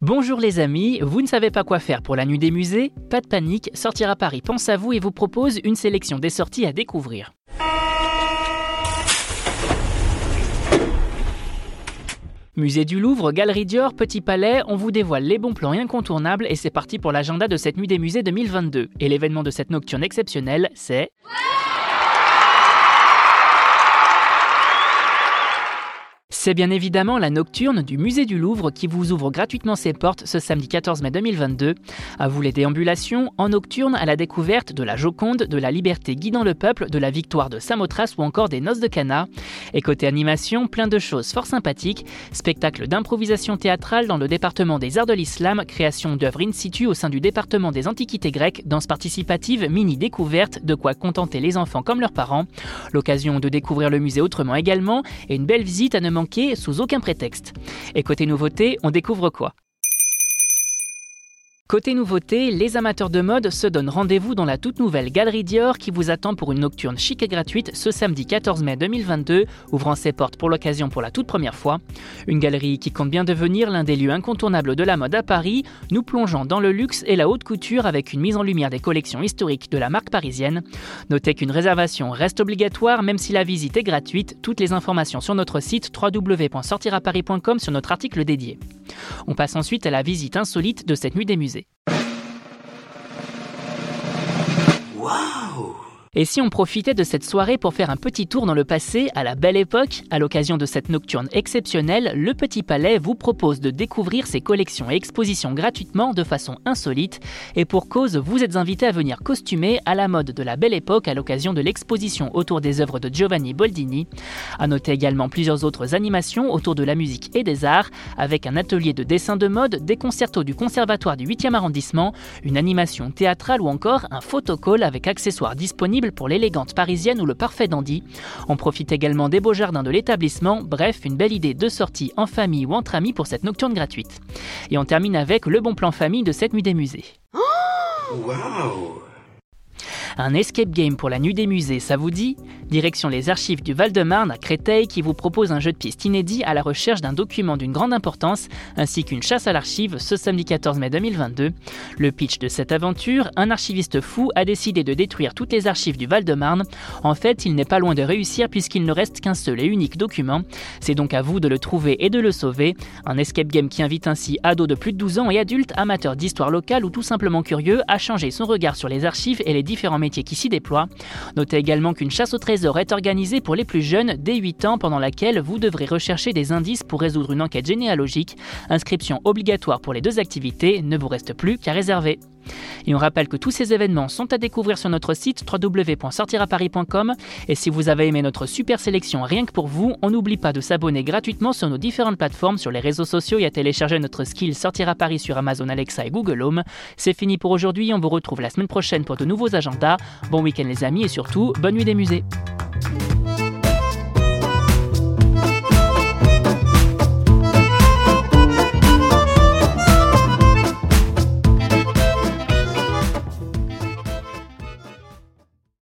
Bonjour les amis, vous ne savez pas quoi faire pour la nuit des musées? Pas de panique, Sortir à Paris pense à vous et vous propose une sélection des sorties à découvrir. Musée du Louvre, Galerie Dior, Petit Palais, on vous dévoile les bons plans incontournables et c'est parti pour l'agenda de cette nuit des musées 2022. Et l'événement de cette nocturne exceptionnelle, c'est... C'est bien évidemment la nocturne du musée du Louvre qui vous ouvre gratuitement ses portes ce samedi 14 mai 2022. À vous les déambulations, en nocturne à la découverte de la Joconde, de la liberté guidant le peuple, de la victoire de Samothrace ou encore des noces de Cana. Et côté animation, plein de choses fort sympathiques. Spectacle d'improvisation théâtrale dans le département des arts de l'islam, création d'œuvres in situ au sein du département des antiquités grecques, danse participative, mini découverte, de quoi contenter les enfants comme leurs parents. L'occasion de découvrir le musée autrement également et une belle visite à ne manquer sous aucun prétexte. Et côté nouveauté, on découvre quoi? Côté nouveauté, les amateurs de mode se donnent rendez-vous dans la toute nouvelle Galerie Dior qui vous attend pour une nocturne chic et gratuite ce samedi 14 mai 2022, ouvrant ses portes pour l'occasion pour la toute première fois. Une galerie qui compte bien devenir l'un des lieux incontournables de la mode à Paris, nous plongeant dans le luxe et la haute couture avec une mise en lumière des collections historiques de la marque parisienne. Notez qu'une réservation reste obligatoire même si la visite est gratuite. Toutes les informations sur notre site www.sortiraparis.com sur notre article dédié. On passe ensuite à la visite insolite de cette nuit des musées. Et si on profitait de cette soirée pour faire un petit tour dans le passé, à la belle époque, à l'occasion de cette nocturne exceptionnelle, le Petit Palais vous propose de découvrir ses collections et expositions gratuitement de façon insolite. Et pour cause, vous êtes invité à venir costumer à la mode de la belle époque à l'occasion de l'exposition autour des œuvres de Giovanni Boldini. À noter également plusieurs autres animations autour de la musique et des arts, avec un atelier de dessin de mode, des concertos du Conservatoire du 8e arrondissement, une animation théâtrale ou encore un photocall avec accessoires disponibles pour l'élégante parisienne ou le parfait dandy. On profite également des beaux jardins de l'établissement, bref, une belle idée de sortie en famille ou entre amis pour cette nocturne gratuite. Et on termine avec le bon plan famille de cette nuit des musées. Un escape game pour la nuit des musées, ça vous dit? Direction les archives du Val-de-Marne à Créteil qui vous propose un jeu de piste inédit à la recherche d'un document d'une grande importance ainsi qu'une chasse à l'archive ce samedi 14 mai 2022. Le pitch de cette aventure, un archiviste fou a décidé de détruire toutes les archives du Val-de-Marne. En fait, il n'est pas loin de réussir puisqu'il ne reste qu'un seul et unique document. C'est donc à vous de le trouver et de le sauver. Un escape game qui invite ainsi ados de plus de 12 ans et adultes amateurs d'histoire locale ou tout simplement curieux à changer son regard sur les archives et les différents Notez également qu'une chasse au trésor est organisé pour les plus jeunes dès 8 ans pendant laquelle vous devrez rechercher des indices pour résoudre une enquête généalogique. Inscription obligatoire pour les deux activités, ne vous reste plus qu'à réserver. Et on rappelle que tous ces événements sont à découvrir sur notre site www.sortiraparis.com et si vous avez aimé notre super sélection rien que pour vous, on n'oublie pas de s'abonner gratuitement sur nos différentes plateformes sur les réseaux sociaux et à télécharger notre skill Sortir à Paris sur Amazon Alexa et Google Home. C'est fini pour aujourd'hui, on vous retrouve la semaine prochaine pour de nouveaux agendas. Bon week-end les amis et surtout, bonne nuit des musées.